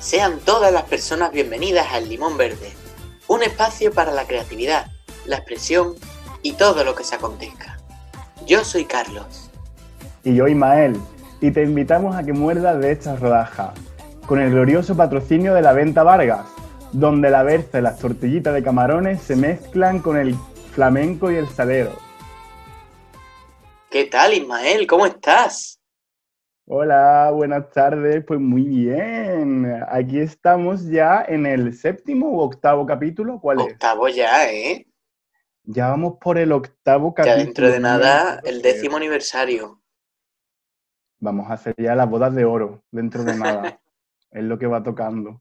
Sean todas las personas bienvenidas al Limón Verde, un espacio para la creatividad, la expresión y todo lo que se acontezca. Yo soy Carlos. Y yo Ismael, y te invitamos a que muerdas de esta rodaja, con el glorioso patrocinio de la venta Vargas, donde la berza y las tortillitas de camarones se mezclan con el flamenco y el salero. ¿Qué tal, Ismael? ¿Cómo estás? Hola, buenas tardes. Pues muy bien. Aquí estamos ya en el séptimo u octavo capítulo. ¿Cuál es? Octavo ya, ¿eh? Ya vamos por el octavo capítulo. Ya dentro de nada, el décimo aniversario. Vamos a hacer ya las bodas de oro dentro de nada. es lo que va tocando.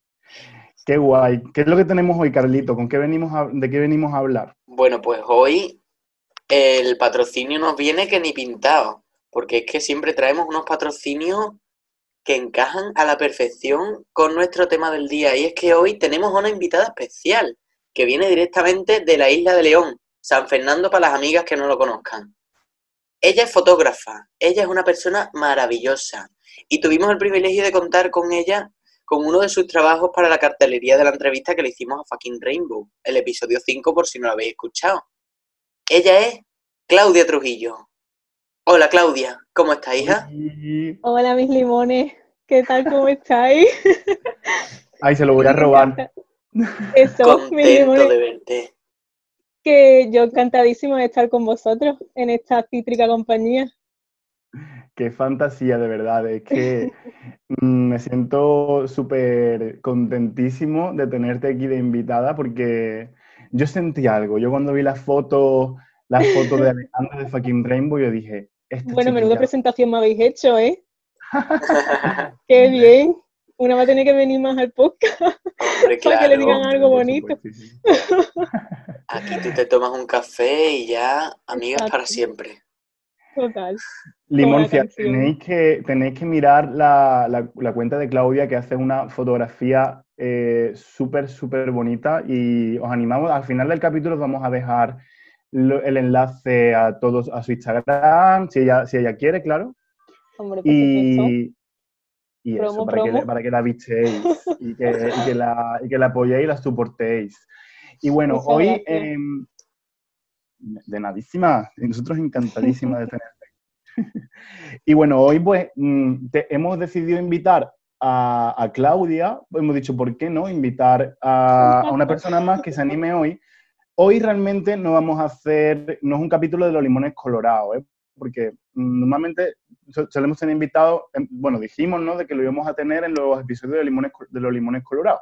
Qué guay. ¿Qué es lo que tenemos hoy, Carlito? ¿Con qué venimos a- ¿De qué venimos a hablar? Bueno, pues hoy el patrocinio nos viene que ni pintado, porque es que siempre traemos unos patrocinios que encajan a la perfección con nuestro tema del día. Y es que hoy tenemos una invitada especial, que viene directamente de la isla de León, San Fernando para las amigas que no lo conozcan. Ella es fotógrafa, ella es una persona maravillosa y tuvimos el privilegio de contar con ella con uno de sus trabajos para la cartelería de la entrevista que le hicimos a Fucking Rainbow, el episodio 5 por si no lo habéis escuchado. Ella es Claudia Trujillo. Hola Claudia, ¿cómo estás, hija? Hola, mis limones. ¿Qué tal? ¿Cómo estáis? Ay, se lo voy a robar. Eso, mis limones. de verte. Que yo encantadísimo de estar con vosotros en esta cítrica compañía. Qué fantasía, de verdad. Es que mm, me siento súper contentísimo de tenerte aquí de invitada porque yo sentí algo. Yo cuando vi las fotos, las fotos de Alejandra de Fucking Rainbow, yo dije, esta Bueno, menuda presentación me habéis hecho, ¿eh? Qué bien. Una va a tener que venir más al podcast. Hombre, Para que le digan algo bonito. Aquí tú te tomas un café y ya, amigas para siempre. Total. Limoncia, tenéis que, tenéis que mirar la, la- la cuenta de Claudia que hace una fotografía eh, súper, súper bonita y os animamos, al final del capítulo os vamos a dejar lo- el enlace a todos a su Instagram, si ella, si ella quiere, claro, Hombre, y, y eso, Promo, para, Que, para que la visteis y que, y que la, y que la apoyéis y la soportéis. Y bueno, Muchas hoy, em, de nadísima, nosotros encantadísimas de tenerte. y bueno, hoy pues mm, te- hemos decidido invitar a, a Claudia, hemos dicho, ¿por qué no? Invitar a, a una persona más que se anime hoy. Hoy realmente no vamos a hacer, no es un capítulo de los limones colorados, ¿eh? porque mm, normalmente so- solemos tener invitados, em, bueno, dijimos, ¿no? De que lo íbamos a tener en los episodios de, limones, de los limones colorados.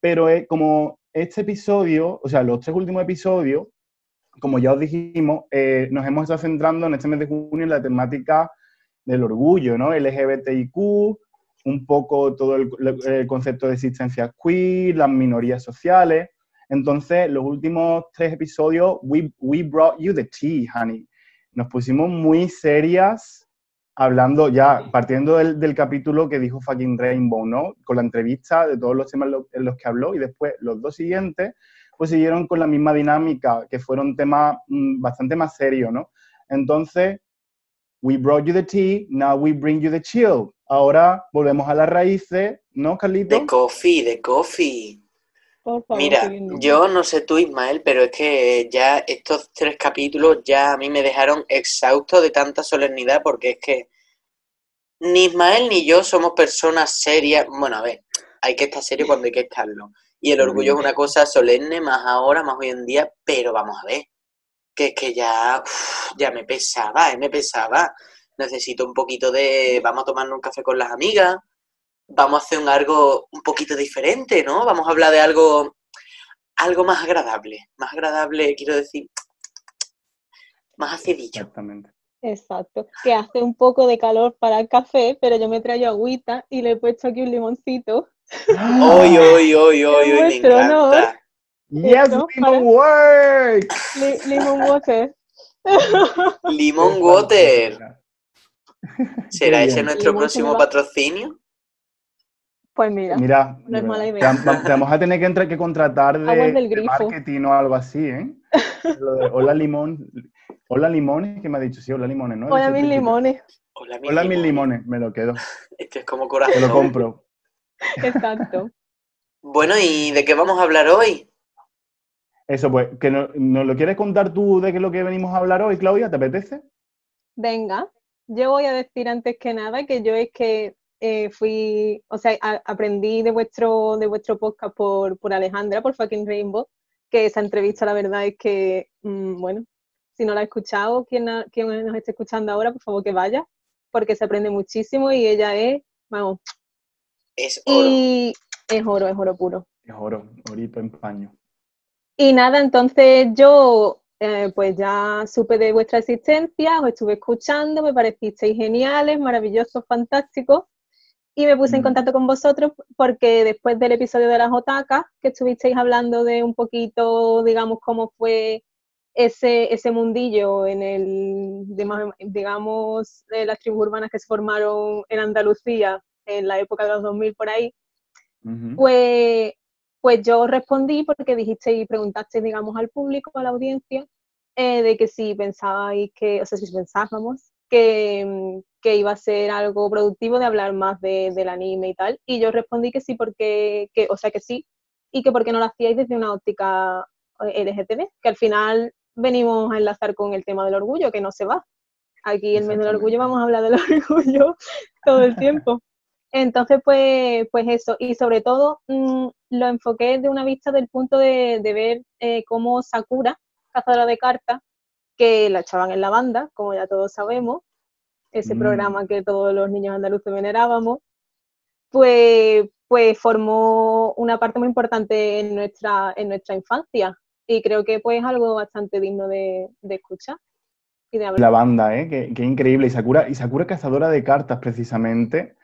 Pero eh, como este episodio, o sea, los tres últimos episodios, como ya os dijimos, eh, nos hemos estado centrando en este mes de junio en la temática del orgullo, ¿no? LGBTIQ, un poco todo el, el concepto de existencia queer, las minorías sociales. Entonces, los últimos tres episodios, we, we brought you the tea, honey. Nos pusimos muy serias, hablando ya, partiendo del, del capítulo que dijo fucking Rainbow, ¿no? Con la entrevista de todos los temas en los que habló y después los dos siguientes, pues siguieron con la misma dinámica, que fueron temas mm, bastante más serios, ¿no? Entonces, we brought you the tea, now we bring you the chill. Ahora volvemos a las raíces, ¿no, Carlito? De coffee, de coffee. Por favor, Mira, yo no sé tú, Ismael, pero es que ya estos tres capítulos ya a mí me dejaron exhausto de tanta solemnidad porque es que ni Ismael ni yo somos personas serias. Bueno, a ver, hay que estar serio cuando hay que estarlo. Y el orgullo es una cosa solemne, más ahora, más hoy en día, pero vamos a ver, que es que ya, uf, ya me pesaba, eh, me pesaba. Necesito un poquito de, vamos a tomarnos un café con las amigas, vamos a hacer un algo un poquito diferente, ¿no? Vamos a hablar de algo, algo más agradable, más agradable, quiero decir, más acidillo. Exactamente. Exacto. Que hace un poco de calor para el café, pero yo me traigo agüita y le he puesto aquí un limoncito. Hoy, hoy, hoy, hoy, hoy, me Vuestro honor. encanta. Yes, ¿no? lemon work. Li- lemon water. Limón Water. ¿Será ese nuestro próximo patrocinio? Pues mira, Mira, No es mala idea. te, vam- te vamos a tener que, entrar, que contratar de, del marketing o algo así, ¿eh? Lo de hola limón, hola limones, que me ha dicho, sí, hola limones, ¿no? hola mis limones. Hola, mis Hola mis limones. limones, me lo quedo, Esto es como te corazón. lo compro. Exacto. Bueno, ¿y de qué vamos a hablar hoy? Eso, pues, que no- ¿nos lo quieres contar tú de qué es lo que venimos a hablar hoy, Claudia? ¿Te apetece? Venga, yo voy a decir antes que nada que yo es que eh, fui, o sea, a- aprendí de vuestro, de vuestro podcast por, por Alejandra, por Fucking Rainbow, que esa entrevista la verdad es que, mm, bueno, si no la ha escuchado, quien, ha- quien nos esté escuchando ahora, por favor que vaya, porque se aprende muchísimo y ella es, vamos, Es oro. y es oro, es oro puro. Es oro, orito en paño. Y nada, entonces yo eh, pues ya supe de vuestra existencia, os estuve escuchando, me parecisteis geniales, maravillosos, fantásticos. Y me puse en contacto con vosotros porque después del episodio de las otacas, que estuvisteis hablando de un poquito, digamos, cómo fue ese, ese mundillo en el, digamos, de las tribus urbanas que se formaron en Andalucía en la época de los 2000 por ahí, pues, pues yo respondí porque dijiste y preguntaste, digamos, al público, a la audiencia, eh, de que si pensabais que, o sea, si pensábamos que, que iba a ser algo productivo de hablar más de- del anime y tal. Y yo respondí que sí, porque, que, o sea, que sí, y que porque no lo hacíais desde una óptica eh, LGTB, que al final venimos a enlazar con el tema del orgullo, que no se va. Aquí el mes del orgullo vamos a hablar del orgullo todo el tiempo. Entonces, pues, pues eso, y sobre todo mm, lo enfoqué de una vista del punto de, de ver eh, cómo Sakura, cazadora de cartas, que la echaban en la banda, como ya todos sabemos, ese Mm. programa que todos los niños andaluces venerábamos, pues, pues formó una parte muy importante en nuestra, en nuestra infancia. Y creo que pues es algo bastante digno de, de escuchar y de hablar. La banda, ¿eh? Qué, qué increíble. Y Sakura, y Sakura cazadora de cartas, precisamente,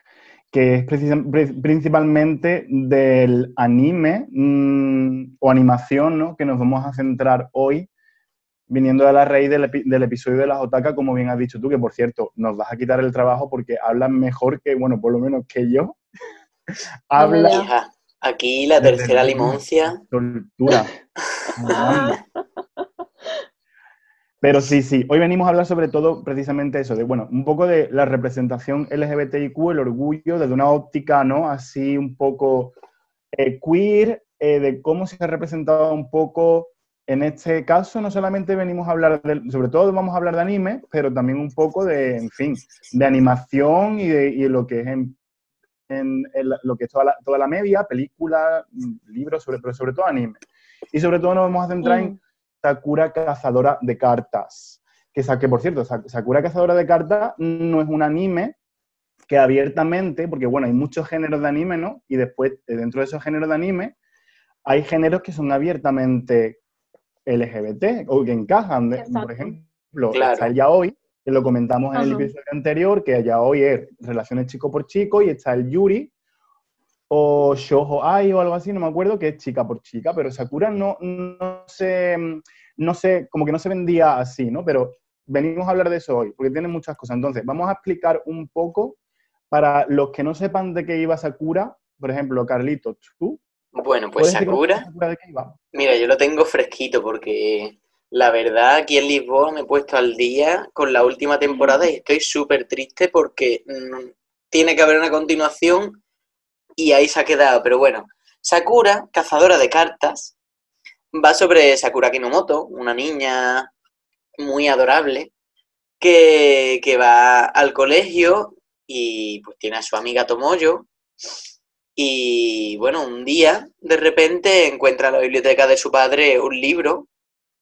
que es principalmente del anime mm, o animación, ¿no? Que nos vamos a centrar hoy, viniendo de la raíz del, epi- del episodio de las Otaka, como bien has dicho tú, que por cierto, nos vas a quitar el trabajo porque hablas mejor que, bueno, por lo menos que yo. Habla. Hija, aquí la tercera limoncia. tortura. Pero sí, sí, hoy venimos a hablar sobre todo precisamente eso, de, bueno, un poco de la representación LGBTIQ, el orgullo, desde una óptica, ¿no? Así un poco eh, queer, eh, de cómo se ha representado un poco, en este caso no solamente venimos a hablar, del, sobre todo vamos a hablar de anime, pero también un poco de, en fin, de animación y de y lo que es en, en- en la- lo que es toda la, toda la media, películas, mm, libros, sobre, pero sobre todo anime. Y sobre todo nos vamos a centrar en Mm. Sakura Cazadora de Cartas. Que, que por cierto, Sa- Sakura Cazadora de Cartas no es un anime que abiertamente, porque bueno, hay muchos géneros de anime, ¿no? Y después, eh, dentro de esos géneros de anime, hay géneros que son abiertamente LGBT o que encajan. Exacto. por ejemplo, Claro. está el yaoi, que lo comentamos en el episodio anterior, que el yaoi es relaciones chico por chico, y está el yuri, o Shoujo Ai o algo así, no me acuerdo, que es chica por chica, pero Sakura no, no se, no sé, como que no se vendía así, ¿no? Pero venimos a hablar de eso hoy, porque tiene muchas cosas. Entonces, vamos a explicar un poco para los que no sepan de qué iba Sakura, por ejemplo, Carlito, tú. Bueno, pues ¿puedes explicar Sakura, de mira, yo lo tengo fresquito porque la verdad aquí en Lisboa me he puesto al día con la última temporada y estoy súper triste porque mm, tiene que haber una continuación y ahí se ha quedado. Pero bueno, Sakura, cazadora de cartas, va sobre Sakura Kinomoto, una niña muy adorable que, que va al colegio y pues tiene a su amiga Tomoyo. Y bueno, un día de repente encuentra en la biblioteca de su padre un libro,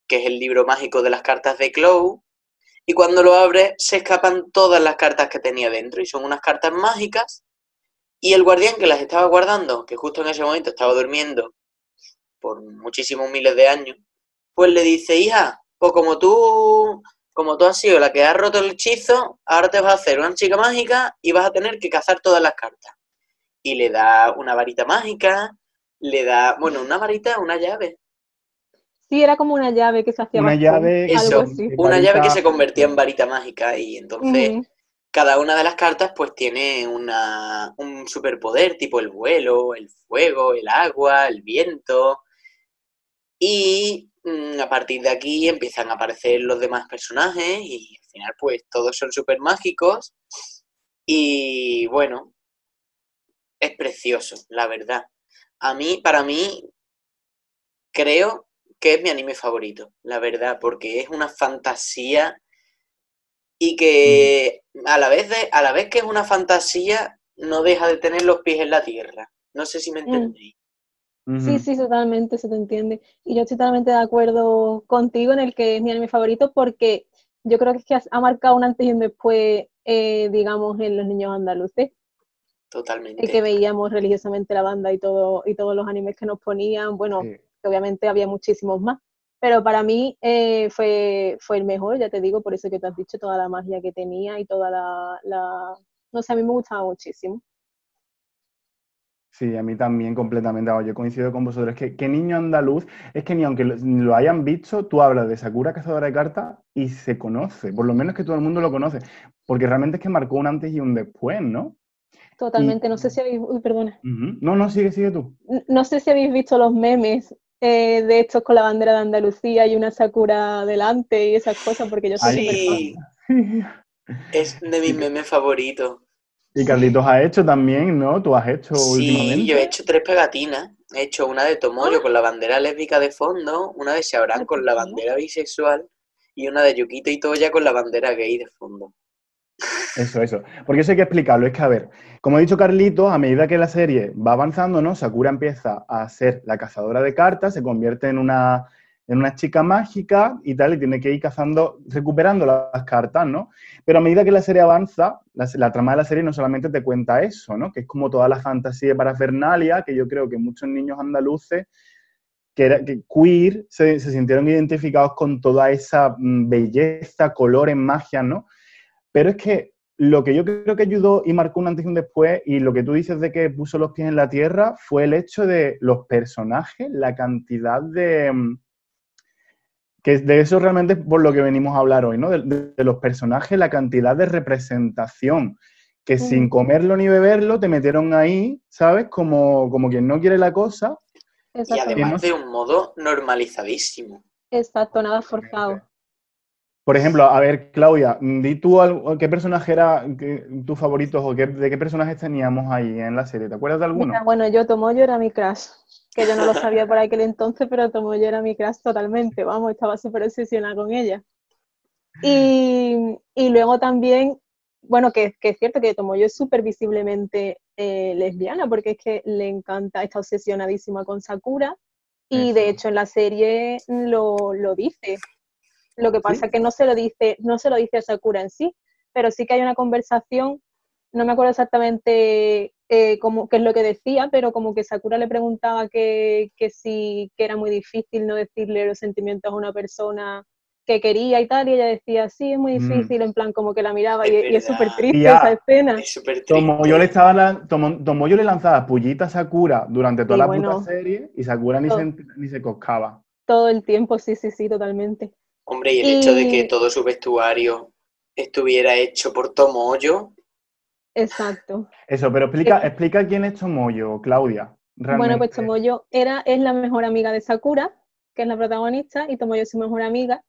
que es el libro mágico de las cartas de Clow, y cuando lo abre se escapan todas las cartas que tenía dentro, y son unas cartas mágicas, y el guardián que las estaba guardando, que justo en ese momento estaba durmiendo por muchísimos miles de años, pues le dice, hija, pues como tú, como tú has sido la que ha roto el hechizo, ahora te vas a hacer una chica mágica y vas a tener que cazar todas las cartas y le da una varita mágica, le da, bueno, una varita, una llave, Sí, era como una llave que se hacía Una llave, Eso, algo así. una llave que se convertía en varita mágica y entonces cada una de las cartas pues tiene una, un superpoder, tipo el vuelo, el fuego, el agua, el viento. Y mm, a partir de aquí empiezan a aparecer los demás personajes y al final pues todos son súper mágicos. Y bueno, es precioso, la verdad. A mí, para mí, creo que es mi anime favorito, la verdad, porque es una fantasía y que a la vez de, a la vez que es una fantasía, no deja de tener los pies en la tierra. No sé si me Mm. entendéis. Sí, sí, totalmente, se te entiende. Y yo estoy totalmente de acuerdo contigo en el que es mi anime favorito porque yo creo que es que ha marcado un antes y un después, eh, digamos, en los niños andaluces. Totalmente. Que veíamos religiosamente la banda y todo y todos los animes que nos ponían, bueno, Sí. obviamente había muchísimos más, pero para mí eh, fue, fue el mejor, ya te digo, por eso que te has dicho, toda la magia que tenía y toda la, la... no sé, a mí me gustaba muchísimo. Sí, a mí también completamente. Yo coincido con vosotros. Es que, que niño andaluz, es que ni aunque lo, lo hayan visto, tú hablas de Sakura Cazadora de Cartas y se conoce. Por lo menos que todo el mundo lo conoce. Porque realmente es que marcó un antes y un después, ¿no? Totalmente, no sé si habéis, uy, perdona. No, no, sigue, sigue tú. No sé si habéis visto los memes eh, de estos con la bandera de Andalucía y una Sakura delante y esas cosas, porque yo soy. Sí, es de mis memes favoritos. Y Carlitos ha hecho también, ¿no? Tú has hecho Sí, últimamente. yo he hecho tres pegatinas. He hecho una de Tomoyo con la bandera lésbica de fondo, una de Shaoran Ay, con la bandera bisexual y una de Yukito y Toya con la bandera gay de fondo. Eso, eso. Porque eso hay que explicarlo. Es que, a ver, como ha dicho Carlitos, a medida que la serie va avanzando, ¿no? Sakura empieza a ser la cazadora de cartas, se convierte en una, en una chica mágica y tal, y tiene que ir cazando, recuperando las cartas, ¿no? Pero a medida que la serie avanza, la, trama de la serie no solamente te cuenta eso, ¿no? Que es como toda la fantasía de parafernalia, que yo creo que muchos niños andaluces que, que queer se, se sintieron identificados con toda esa mm, belleza, colores, magia, ¿no? Pero es que lo que yo creo que ayudó y marcó un antes y un después, y lo que tú dices de que puso los pies en la tierra, fue el hecho de los personajes, la cantidad de... mm, que de eso realmente es por lo que venimos a hablar hoy, ¿no? De, de- de los personajes, la cantidad de representación, que sin Mm. comerlo ni beberlo te metieron ahí, ¿sabes? Como, como quien no quiere la cosa. Y además de un modo normalizadísimo. Exacto, nada forzado. Por ejemplo, a ver, Claudia, di tú algo- qué personaje era que- tu favorito o qué- de qué personajes teníamos ahí en la serie. ¿Te acuerdas de alguno? Mira, bueno, yo Tomoyo era mi crush, que yo no lo sabía por aquel entonces, pero Tomoyo era mi crush totalmente, vamos, estaba súper obsesionada con ella. Y, y luego también, bueno, que, que es cierto que Tomoyo es súper visiblemente eh, lesbiana, porque es que le encanta, está obsesionadísima con Sakura, y de hecho en la serie lo, lo dice. Lo que pasa es que no se lo dice, no se lo dice a Sakura en sí, pero sí que hay una conversación, no me acuerdo exactamente eh, cómo, qué es lo que decía, pero como que Sakura le preguntaba que, que sí, que era muy difícil no decirle los sentimientos a una persona que quería y tal, y ella decía, sí, es muy Mm. difícil, en plan como que la miraba, Es y, y es súper triste esa escena. Es súper triste. Tomo yo le estaba la- Tomo- Tomoyo le lanzaba pullita a Sakura durante toda Sí, la bueno. puta serie y Sakura ni Todo. se, ni se coscaba. Todo el tiempo, sí, sí, sí, totalmente. Hombre, y el hecho de que todo su vestuario estuviera hecho por Tomoyo, Exacto. Eso, pero explica, Eh, explica quién es Tomoyo, Claudia. Bueno, pues. Tomoyo era, es la mejor amiga de Sakura, que es la protagonista, y Tomoyo es su mejor amiga.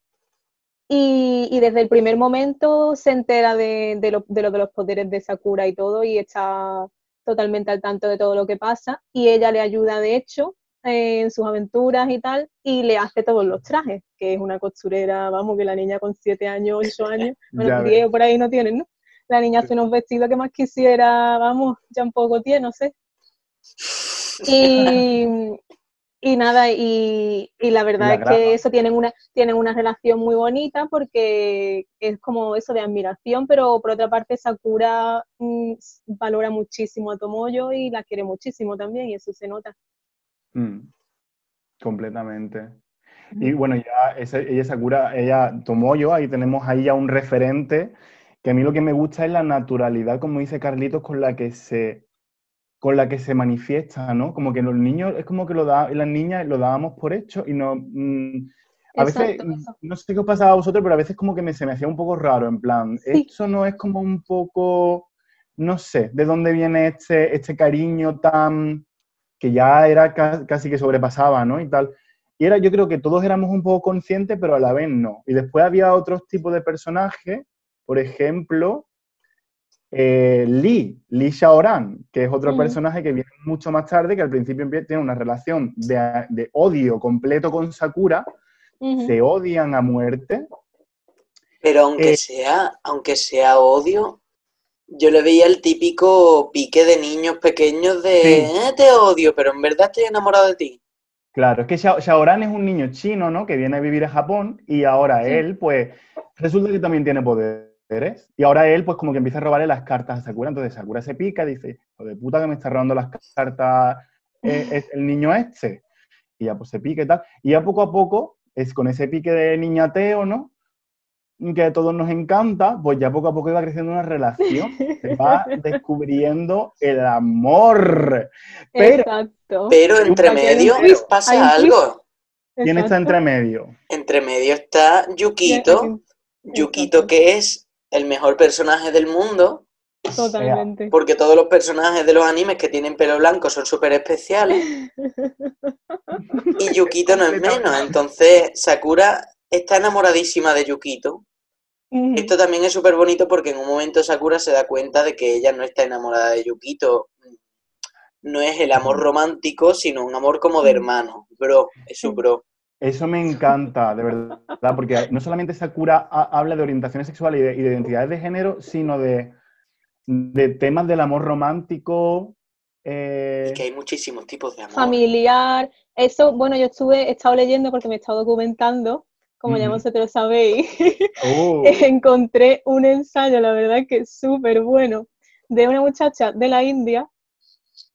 Y, y desde el primer momento se entera de, de lo, de lo de los poderes de Sakura y todo, y está totalmente al tanto de todo lo que pasa. Y ella le ayuda, de hecho, en sus aventuras y tal, y le hace todos los trajes, que es una costurera, vamos, que la niña con 7 años, 8 años, bueno, ves. 10 por ahí no tienen, ¿no? La niña hace unos vestidos que más quisiera, vamos, ya un poco tiene, no sé. Y, y nada, y, y la verdad la es que eso tienen una, tienen una relación muy bonita porque es como eso de admiración, pero por otra parte Sakura mm, valora muchísimo a Tomoyo y la quiere muchísimo también, y eso se nota. Mm, completamente. Y bueno, ya ese- ella Sakura, ella Tomoyo, ahí tenemos ahí ya un referente, que a mí lo que me gusta es la naturalidad, como dice Carlitos, con la que se, con la que se manifiesta, ¿no? Como que los niños, es como que lo da, las niñas lo dábamos por hecho y no... mm, a veces, Exacto, eso. no sé qué os pasaba a vosotros, pero a veces como que me, se me hacía un poco raro, en plan, Sí. esto no es como un poco, no sé, de dónde viene este, este cariño tan, que ya era ca- casi que sobrepasaba, ¿no? Y tal. Y era, yo creo que todos éramos un poco conscientes, pero a la vez no. Y después había otros tipos de personajes, por ejemplo, eh, Lee, Lee Shaoran, que es otro personaje que viene mucho más tarde, que al principio tiene una relación de, de odio completo con Sakura, se odian a muerte. Pero aunque Eh, sea, aunque sea odio, yo le veía el típico pique de niños pequeños de Sí. "Eh, te odio, pero en verdad estoy enamorado de ti. Claro, es que Shao- Shaoran es un niño chino, ¿no? Que viene a vivir a Japón y ahora Sí. él, pues, resulta que también tiene poderes. Y ahora él, pues, como que empieza a robarle las cartas a Sakura. Entonces Sakura se pica y dice, hijo de puta que me está robando las cartas eh, es el niño este. Y ya, pues, se pica y tal. Y ya poco a poco, es con ese pique de niñateo, ¿no? Que a todos nos encanta, pues ya poco a poco iba creciendo una relación. Se va descubriendo el amor. Pero, Exacto. Pero entre medio pasa algo. ¿quién está entre medio? Entre medio está Yukito, Yukito que es el mejor personaje del mundo, Totalmente. porque todos los personajes de los animes que tienen pelo blanco son súper especiales, y Yukito no es menos. Entonces Sakura está enamoradísima de Yukito. Esto también es súper bonito porque en un momento Sakura se da cuenta de que ella no está enamorada de Yukito. No es el amor romántico, sino un amor como de hermano. Bro, es su bro. Eso me encanta, de verdad, porque no solamente Sakura ha- habla de orientaciones sexuales y de, y de identidades de género, sino de, de temas del amor romántico. eh, Y que hay muchísimos tipos de amor. familiar. Eso, bueno, yo estuve, he estado leyendo porque me he estado documentando, como ya vosotros sabéis, oh, encontré un ensayo, la verdad que es súper bueno, de una muchacha de la India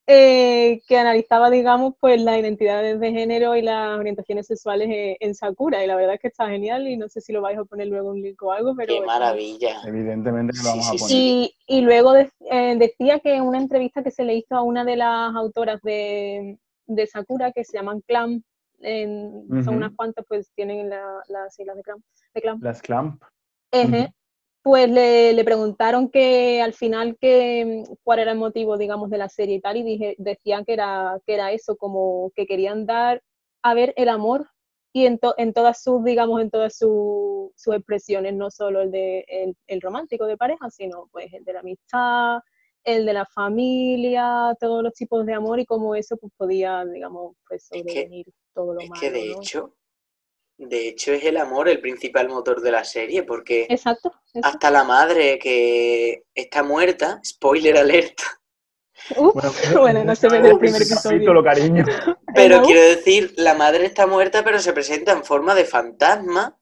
eh, que analizaba, digamos, pues las identidades de género y las orientaciones sexuales en, en Sakura, y la verdad es que está genial, y no sé si lo vais a poner luego un link o algo, pero... Qué maravilla. evidentemente que lo Sí, vamos sí, a poner. sí. Y, y luego de- eh, decía que en una entrevista que se le hizo a una de las autoras de, de Sakura, que se llaman Clamp, en- Ujú. son unas cuantas, pues tienen la- las siglas de Clamp. De Clamp. Las clamp. Pues le, le preguntaron que al final que, cuál era el motivo, digamos, de la serie y tal, y dije, decían que era, que era eso, como que querían dar a ver el amor y en, to- en todas sus, digamos, en todas su- sus expresiones, no solo el de el, el romántico de pareja, sino pues el de la amistad, el de la familia, todos los tipos de amor y cómo eso pues podía, digamos, pues Es que- sobrevenir todo lo Es malo, que de ¿no? hecho, de hecho es el amor el principal motor de la serie, porque Exacto, hasta la madre que está muerta, spoiler alerta, Uf, bueno, no se ve del primer episodio. Capítulo, cariño. pero quiero decir, la madre está muerta pero se presenta en forma de fantasma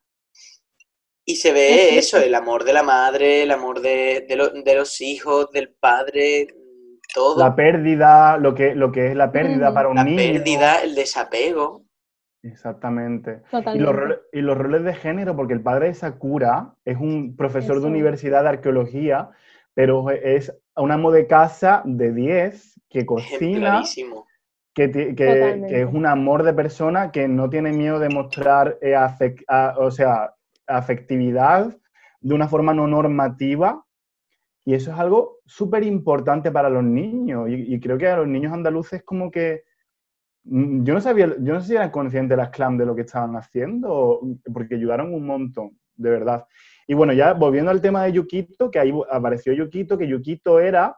y se ve eso, el amor de la madre, el amor de, de lo- de los hijos, del padre, todo, La pérdida, lo que, lo que es la pérdida para un la niño. pérdida, el desapego. Exactamente. Y los, roles, y los roles de género, porque el padre de Sakura es un profesor de universidad de arqueología, pero es un amo de casa de 10 que cocina, que, que- que es un amor de persona que no tiene miedo de mostrar eh, a- o sea, afectividad de una forma no normativa. Y eso es algo súper importante para los niños. Y, creo que a los niños andaluces como que... mm, Yo no sabía, yo no sé si eran conscientes las clam de lo que estaban haciendo, porque ayudaron un montón, de verdad. Y bueno, ya volviendo al tema de Yukito, que ahí apareció Yukito, que Yukito era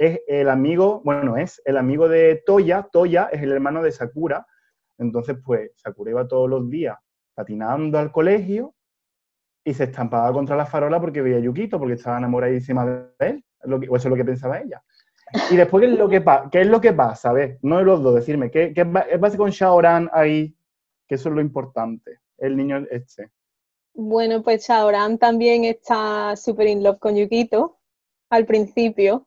es el amigo, bueno, es el amigo de Toya, Toya es el hermano de Sakura, entonces pues Sakura iba todos los días patinando al colegio y se estampaba contra la farola porque veía a Yukito, porque estaba enamoradísima de él, o eso es lo que pensaba ella. Y después, ¿qué es lo que, pa- qué es lo que pasa? A ver, no de los dos, decirme, ¿qué, qué pasa con Shaoran ahí? Que eso es lo importante, el niño este. Bueno, pues Shaoran también está súper in love con Yukito al principio,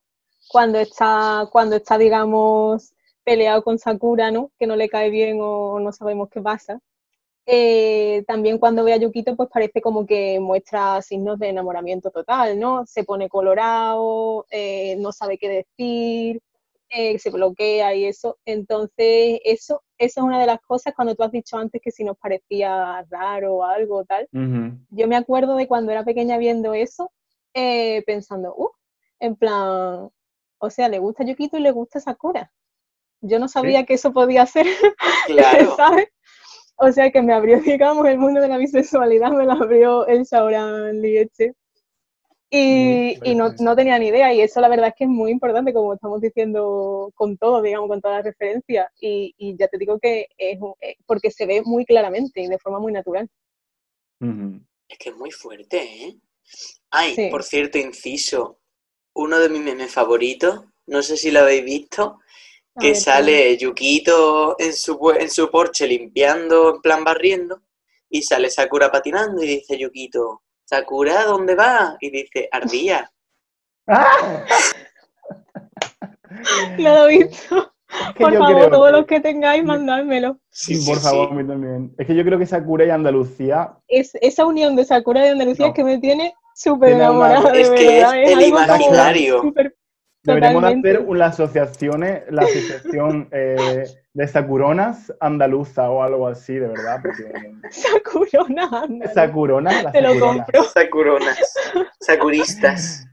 cuando está, cuando está, digamos, peleado con Sakura, ¿no? Que no le cae bien o no sabemos qué pasa. Eh, también cuando ve a Yukito, pues parece como que muestra signos de enamoramiento total, ¿no? Se pone colorado, eh, no sabe qué decir, eh, se bloquea y eso. Entonces, eso, eso es una de las cosas cuando tú has dicho antes que si nos parecía raro o algo tal. Yo me acuerdo de cuando era pequeña viendo eso, eh, pensando, uh, en plan, o sea, le gusta Yukito y le gusta Sakura. Yo no sabía que eso podía ser, Claro. ¿sabes? O sea, que me abrió, digamos, el mundo de la bisexualidad, me lo abrió el Shaoran Lee este. Y, y no, no tenía ni idea, y eso la verdad es que es muy importante, como estamos diciendo con todo, digamos, con todas las referencias. Y, y ya te digo que es un- eh, porque se ve muy claramente y de forma muy natural. Es que es muy fuerte, ¿eh? Ay, Sí. por cierto, inciso, uno de mis memes favoritos, no sé si lo habéis visto, que ver, sale Yukito en su, en su porche limpiando, en plan barriendo, y sale Sakura patinando y dice Yukito, Sakura, ¿dónde va? Y dice, ardía. ¡Ah! No lo he visto. Es que Por favor, creo todos los que tengáis, mandármelo. Sí, sí, por favor, sí. a mí también. Es que yo creo que Sakura y Andalucía Es, esa unión de Sakura y Andalucía No. es que me tiene súper una- enamorada, de Es que verdad. es el imaginario. súper- deberíamos hacer una asociaciones, la asociación eh, de Sakuronas andaluza o algo así, de verdad. Porque Sakurona, anda. Sakuronas, las Te lo compro. Sakuronas, sakuristas.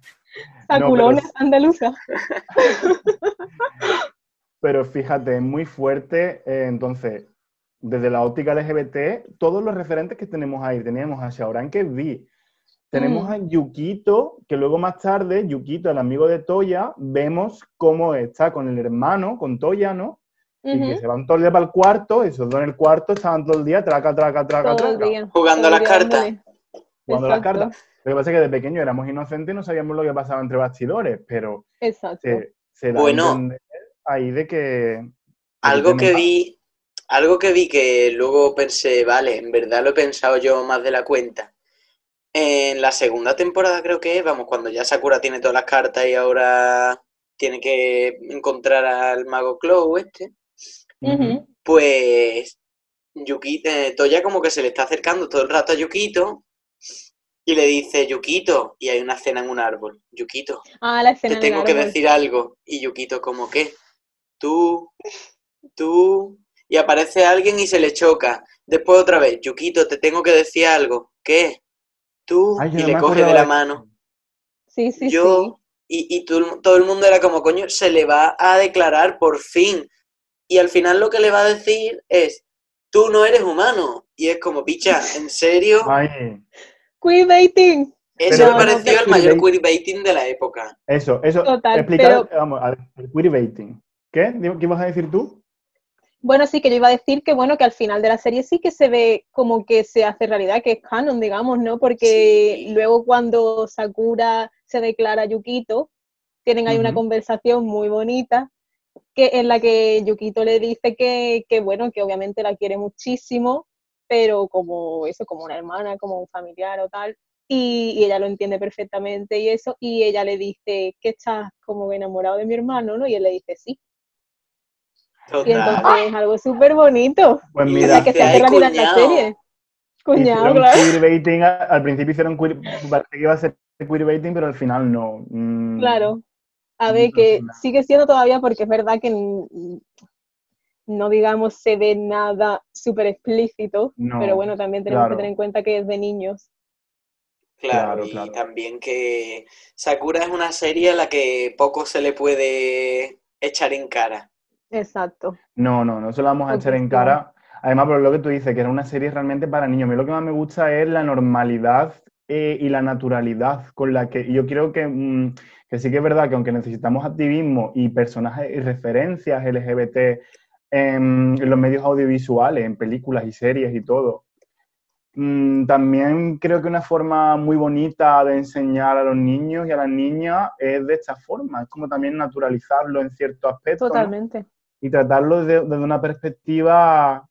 Sakurona pero- andaluza. Pero fíjate, es muy fuerte. eh, entonces, desde la óptica LGBT, todos los referentes que tenemos ahí, tenemos a Shaoran, bi. Tenemos Mm. a Yukito, que luego más tarde, Yukito, el amigo de Toya, vemos cómo está con el hermano, con Toya, ¿no? Y que se van todo el día para el cuarto, esos dos en el cuarto, estaban todo el día, traca, traca, traca, Todo el traca, día. Jugando todo a las cartas. jugando las cartas. Lo que pasa es que de pequeño éramos inocentes y no sabíamos lo que pasaba entre bastidores, pero Exacto. se, se da Bueno. a ahí de que... Algo que vi, algo que vi que luego pensé, vale, en verdad lo he pensado yo más de la cuenta. En la segunda temporada creo que es, vamos, cuando ya Sakura tiene todas las cartas y ahora tiene que encontrar al mago Clow este, pues Yuki, eh, Toya como que se le está acercando todo el rato a Yukito y le dice, Yukito, y hay una cena en un árbol, Yukito, Ah, la te escena en el tengo que decir algo. Y Yukito, como que, tú, tú, y aparece alguien y se le choca. Después otra vez, Yukito, te tengo que decir algo. ¿Qué? Tú, Ay, y no le coge de la mano. Sí, sí, Yo, y, y tú- todo el mundo era como, coño, se le va a declarar por fin. Y al final lo que le va a decir es, tú no eres humano. Y es como, picha, ¿en serio? Ay, sí. Queerbaiting. Eso Pero me pareció no, el mayor queerbait- queerbaiting de la época. eso, eso. Total, explicar, pero- vamos, a ver, el queerbaiting. ¿Qué? ¿Qué ibas a decir tú? Bueno, sí, que yo iba a decir que bueno, que al final de la serie sí que se ve como que se hace realidad, que es canon, digamos, ¿no? Porque Sí. luego cuando Sakura se declara a Yukito, tienen ahí una conversación muy bonita, que en la que Yukito le dice que, que bueno, que obviamente la quiere muchísimo, pero como eso, como una hermana, como un familiar o tal, y, y ella lo entiende perfectamente y eso, y ella le dice que estás como enamorado de mi hermano, ¿no? Y él le dice sí. Y entonces es algo súper bonito. Pues O mira, sea, que se hace realidad la serie. Cuñado, claro. queerbaiting, al principio hicieron queer, parece que iba a ser queerbaiting, pero al final no. Mm, Claro. A ver, que sigue siendo todavía porque es verdad que no digamos se ve nada súper explícito, No, pero bueno, también tenemos claro. que tener en cuenta que es de niños. Claro, Claro, y claro. también que Sakura es una serie a la que poco se le puede echar en cara. Exacto. No, no, no se lo vamos a echar en cara. Además, por lo que tú dices, que era una serie realmente para niños. A mí lo que más me gusta es la normalidad eh, y la naturalidad con la que yo creo que, mm, que sí que es verdad que aunque necesitamos activismo y personajes y referencias LGBT en, en los medios audiovisuales, en películas y series y todo, mm, también creo que una forma muy bonita de enseñar a los niños y a las niñas es de esta forma. Es como también naturalizarlo en cierto aspecto. ¿no? Y tratarlo de- desde una perspectiva,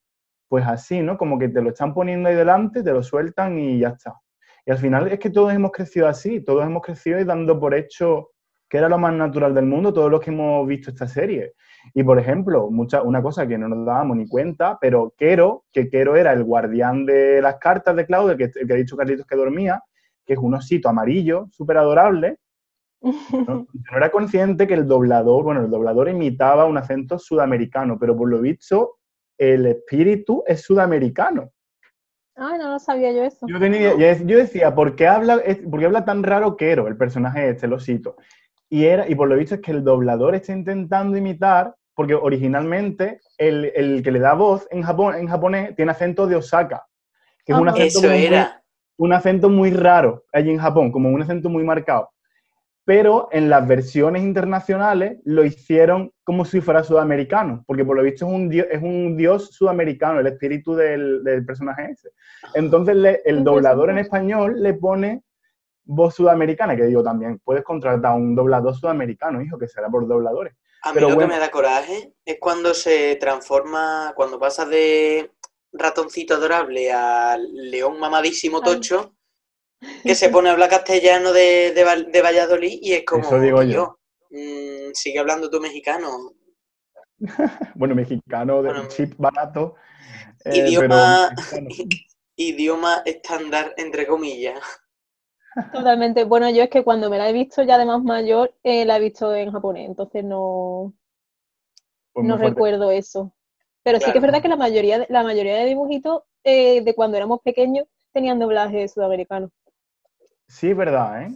pues así, ¿no? Como que te lo están poniendo ahí delante, te lo sueltan y ya está. Y al final es que todos hemos crecido así, todos hemos crecido y dando por hecho que era lo más natural del mundo, todos los que hemos visto esta serie. Y por ejemplo, mucha, una cosa que no nos dábamos ni cuenta, pero Quero, que Quero era el guardián de las cartas de Claudio, que, que ha dicho Carlitos que dormía, que es un osito amarillo, súper adorable, ¿no? Era consciente que el doblador, bueno, el doblador imitaba un acento sudamericano, pero por lo visto el espíritu es sudamericano. Ah, no, no sabía yo eso. Yo, tenía- yo- decía, ¿por qué, habla, es- por qué habla tan raro Quero, el personaje este, el osito? Y, era, y por lo visto es que el doblador está intentando imitar, porque originalmente el, el que le da voz en, Japón, en japonés tiene acento de Osaka, que es un Ajá. acento Eso muy- era. un acento muy raro allí en Japón, como un acento muy marcado. Pero en las versiones internacionales lo hicieron como si fuera sudamericano, porque por lo visto es un dios, es un dios sudamericano, el espíritu del, del personaje ese. Entonces le- el doblador en español le pone voz sudamericana, que digo también, puedes contratar a un doblador sudamericano, hijo, que será por dobladores. A mí Pero lo bueno. que me da coraje es cuando se transforma, cuando pasa de ratoncito adorable a león mamadísimo Ay. tocho, que se pone a hablar castellano de, de, de Valladolid y es como, Eso digo yo. "Tío, mm, sigue hablando tu mexicano. Bueno, mexicano, de Bueno, chip barato. eh, Idioma-. Idioma estándar, entre comillas. Totalmente. Bueno, yo es que cuando me la he visto ya de más mayor, eh, la he visto en japonés, entonces no, Pues no recuerdo eso. Pero sí que es verdad que la mayoría, de- la mayoría de dibujitos eh, de cuando éramos pequeños tenían doblaje sudamericano. Sí, es verdad, ¿eh?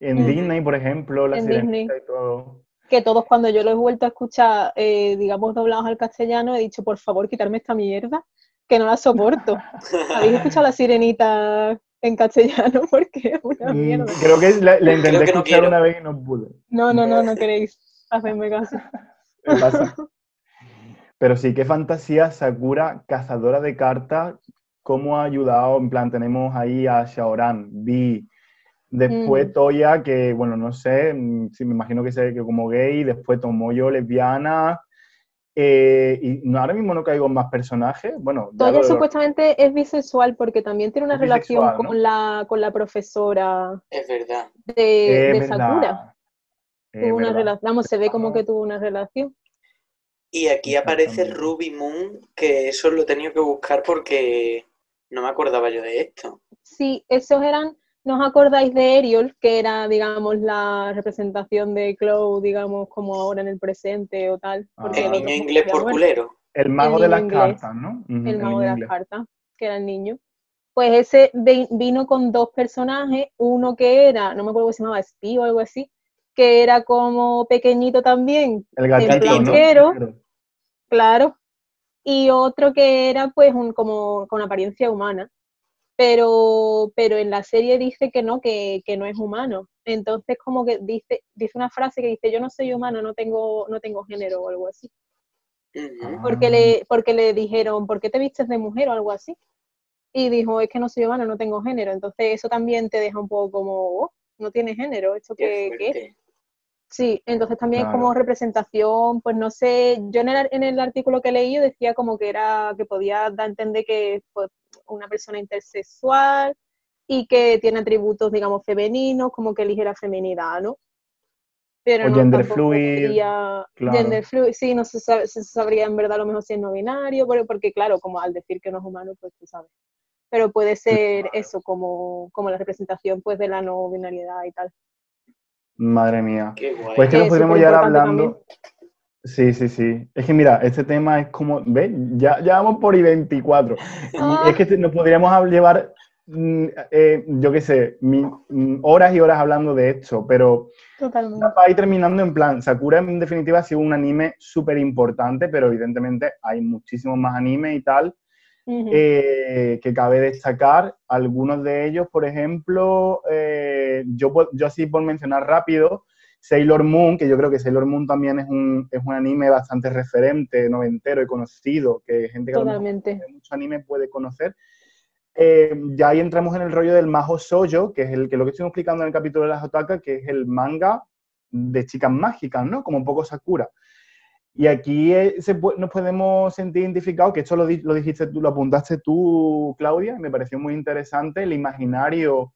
En. Disney, por ejemplo, la En sirenita Disney. y todo. Que todos cuando yo los he vuelto a escuchar, eh, digamos, doblados al castellano, he dicho, por favor, quitarme esta mierda, que no la soporto. ¿Habéis escuchado la sirenita en castellano? Porque es una Mm, mierda. Creo que la, la intenté que no escuchar quiero. una vez y no pude. No, no, no, no queréis hacerme caso. Me pasa. Pero sí, qué fantasía Sakura, cazadora de cartas, cómo ha ayudado, en plan, tenemos ahí a Shaoran, Vi, después Mm. Toya, que, bueno, no sé, mm, sí, me imagino que sea que como gay, después Tomoyo, lesbiana, eh, y no, ahora mismo no caigo en más personajes, bueno, ya Toya lo supuestamente es bisexual porque también tiene una Es relación bisexual, ¿no? con la, con la profesora Es verdad. de, Es de verdad, Sakura. es Tuvo una verdad. relación, vamos, se ve como que tuvo una relación. Y aquí aparece. Ruby Moon, que eso lo he tenido que buscar porque no me acordaba yo de esto. Sí, esos eran, ¿no os acordáis de Ariel, que era, digamos, la representación de Chloe, digamos, como ahora en el presente o tal? Porque Ah. El el otro niño inglés por culero. El mago El de las inglés. cartas, ¿no? El mago de las cartas, que era el niño. Pues ese vi- vino con dos personajes, uno que era, no me acuerdo cómo se llamaba, Spy o algo así, que era como pequeñito también, El gatito, ¿no? blanquero. claro, y otro que era pues un, como con apariencia humana. Pero, pero en la serie dice que no, que, que no es humano. Entonces como que dice, dice una frase que dice yo no soy humano, no tengo, no tengo género o algo así. Porque le, porque le dijeron, ¿por qué te vistes de mujer o algo así? Y dijo, es que no soy humano, no tengo género. Entonces eso también te deja un poco como, oh, no tiene género, ¿esto Qué qué, qué es? Sí, entonces también Claro. como representación, pues no sé, yo en el, en el artículo que leí decía como que era, que podía dar a entender que fue una persona intersexual y que tiene atributos, digamos, femeninos, como que ligera feminidad, ¿no? Pero O no gender fluid, sería- claro. gender fluid, sí, no se, sabe- se sabría en verdad a lo mejor si es no binario, pero- porque claro, como al decir que no es humano, pues tú sabes. Pero puede ser eso, como, como la representación pues de la no binariedad y tal. Madre mía. Qué guay. Pues que nos podríamos llevar superimportante hablando. Sí, sí, sí. Es que mira, este tema es como, ¿ves? Ya, ya vamos por I-24. Ah. Y es que nos podríamos llevar, mm, eh, yo qué sé, mi- mm, horas y horas hablando de esto, pero Totalmente. para ir terminando en plan, Sakura en definitiva ha sido un anime súper importante, pero evidentemente hay muchísimos más animes y tal. Eh, que cabe destacar. Algunos de ellos, por ejemplo, eh, yo, yo así por mencionar rápido, Sailor Moon, que yo creo que Sailor Moon también es un, es un anime bastante referente, noventero y conocido, que gente que a lo mejor Totalmente. de mucho anime puede conocer. Eh, ya ahí entramos en el rollo del Majo Soyo, que es el que lo que estoy explicando en el capítulo de las Otaka, que es el manga de chicas mágicas, ¿no? Como un poco Sakura. Y aquí eh, se nos podemos sentir identificados, que esto lo, lo dijiste tú, lo apuntaste tú, Claudia, y me pareció muy interesante, el imaginario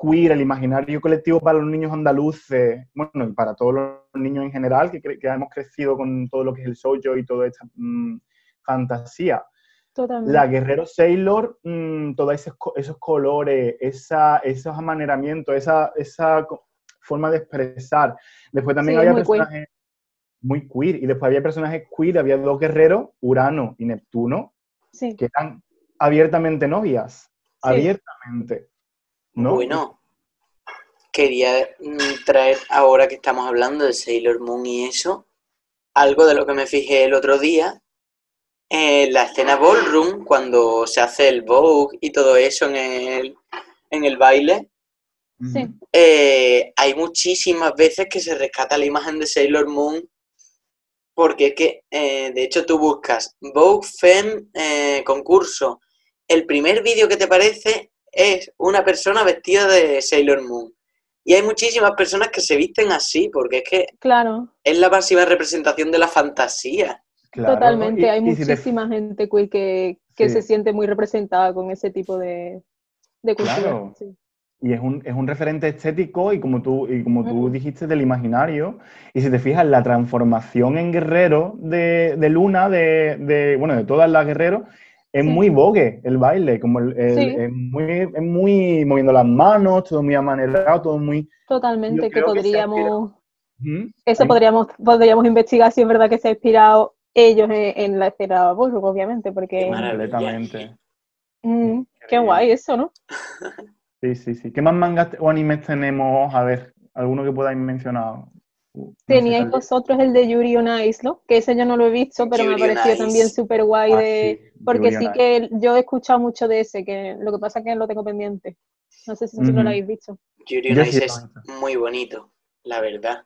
queer, el imaginario colectivo para los niños andaluces, bueno, y para todos los niños en general, que, que hemos crecido con todo lo que es el sojo y toda esta mm, fantasía. Totalmente. La Guerrero Sailor, mm, todos esos, esos colores, esa, esos amanieramientos, esa, esa forma de expresar. Después también Sí, había muy queer. personajes muy queer, y después había personajes queer, había dos guerreros, Urano y Neptuno, Sí. que eran abiertamente novias, Sí. abiertamente. ¿No? Bueno, quería mm, traer, ahora que estamos hablando de Sailor Moon y eso, algo de lo que me fijé el otro día, En la escena ballroom, cuando se hace el Vogue y todo eso en el, en el baile, Sí. eh, hay muchísimas veces que se rescata la imagen de Sailor Moon porque es que, eh, de hecho, tú buscas Vogue Femme eh, concurso. El primer vídeo que te parece es una persona vestida de Sailor Moon. Y hay muchísimas personas que se visten así porque es que Claro, es la máxima representación de la fantasía. Claro, totalmente. y- Hay y si te- muchísima gente queer que, que Sí. se siente muy representada con ese tipo de, de cultura. Claro. sí. Y es un, es un referente estético y como tú, y como tú dijiste del imaginario. Y si te fijas, la transformación en guerrero de, de Luna, de, de, bueno, de todas las guerreros, es Sí. muy vogue el baile, como el, el- Sí. es, muy, es muy moviendo las manos, todo muy amanerado, todo muy... Totalmente, que podríamos, eso podríamos, podríamos investigar si es verdad que se ha inspirado ellos en, en la escena ballroom, obviamente, porque. Completamente. mm, qué guay eso, ¿no? Sí, sí, sí. ¿Qué más mangas o animes tenemos? A ver, alguno que podáis mencionar. Uh, no sé, Teníais vosotros el de Yuri on Ice, ¿no? Que ese yo no lo he visto, pero me ha Yuri parecido Ice. también súper guay Ah, de... sí, Porque Yuri sí que yo he escuchado mucho de ese, que lo que pasa es que lo tengo pendiente. No sé si vosotros Ujú. lo habéis visto. Yuri on Ice es muy bonito, la verdad.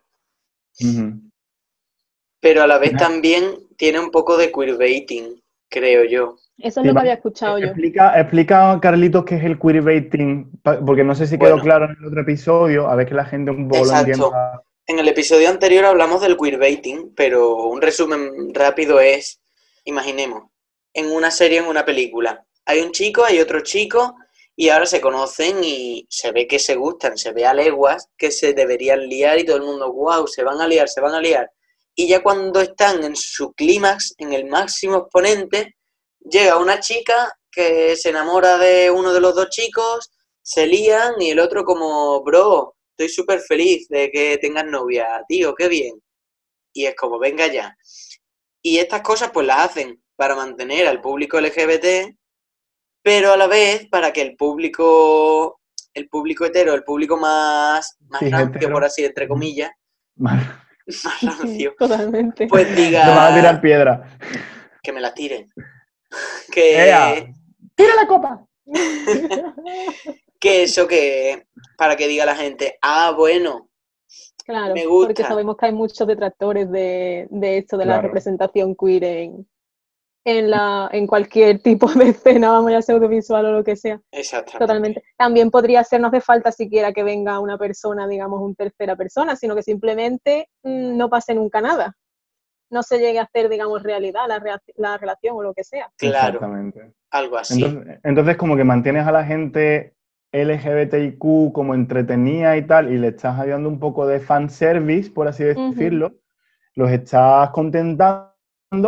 Pero a la vez también tiene un poco de queerbaiting, creo yo. Eso es Sí, lo que había escuchado yo. Explica, explica, Carlitos, qué es el queerbaiting, porque no sé si quedó Bueno. claro en el otro episodio, a ver que la gente un poco lo entienda. En el episodio anterior hablamos del queerbaiting, pero un resumen rápido es, imaginemos, en una serie, en una película, hay un chico, hay otro chico, y ahora se conocen y se ve que se gustan, se ve a leguas que se deberían liar y todo el mundo, wow, se van a liar, se van a liar. Y ya cuando están en su clímax, en el máximo exponente, llega una chica que se enamora de uno de los dos chicos, se lían y el otro como, bro, estoy súper feliz de que tengas novia, tío, qué bien. Y es como, venga ya. Y estas cosas pues las hacen para mantener al público LGBT, pero a la vez para que el público, el público hetero, el público más, más Sí, rancio, hetero. por así, entre comillas, más rancio, Totalmente. pues Te van a tirar diga piedra. que me la tiren. Que, ¡Ea! ¡Tira la copa! Que eso que, para que diga la gente, ah, bueno, Claro, Me gusta. porque sabemos que hay muchos detractores de, de esto, de la representación queer en, en, la, en cualquier tipo de escena, vamos, ya sea audiovisual o lo que sea. exactamente. Totalmente. También podría ser, no hace falta siquiera que venga una persona, digamos, un tercera persona, sino que simplemente mm, no pase nunca nada. No se llegue a hacer, digamos, realidad la, rea- la relación o lo que sea. Claro, Exactamente. algo así. Entonces, entonces, como que mantienes a la gente LGBTIQ como entretenida y tal, y le estás ayudando un poco de fanservice, por así decirlo, los estás contentando,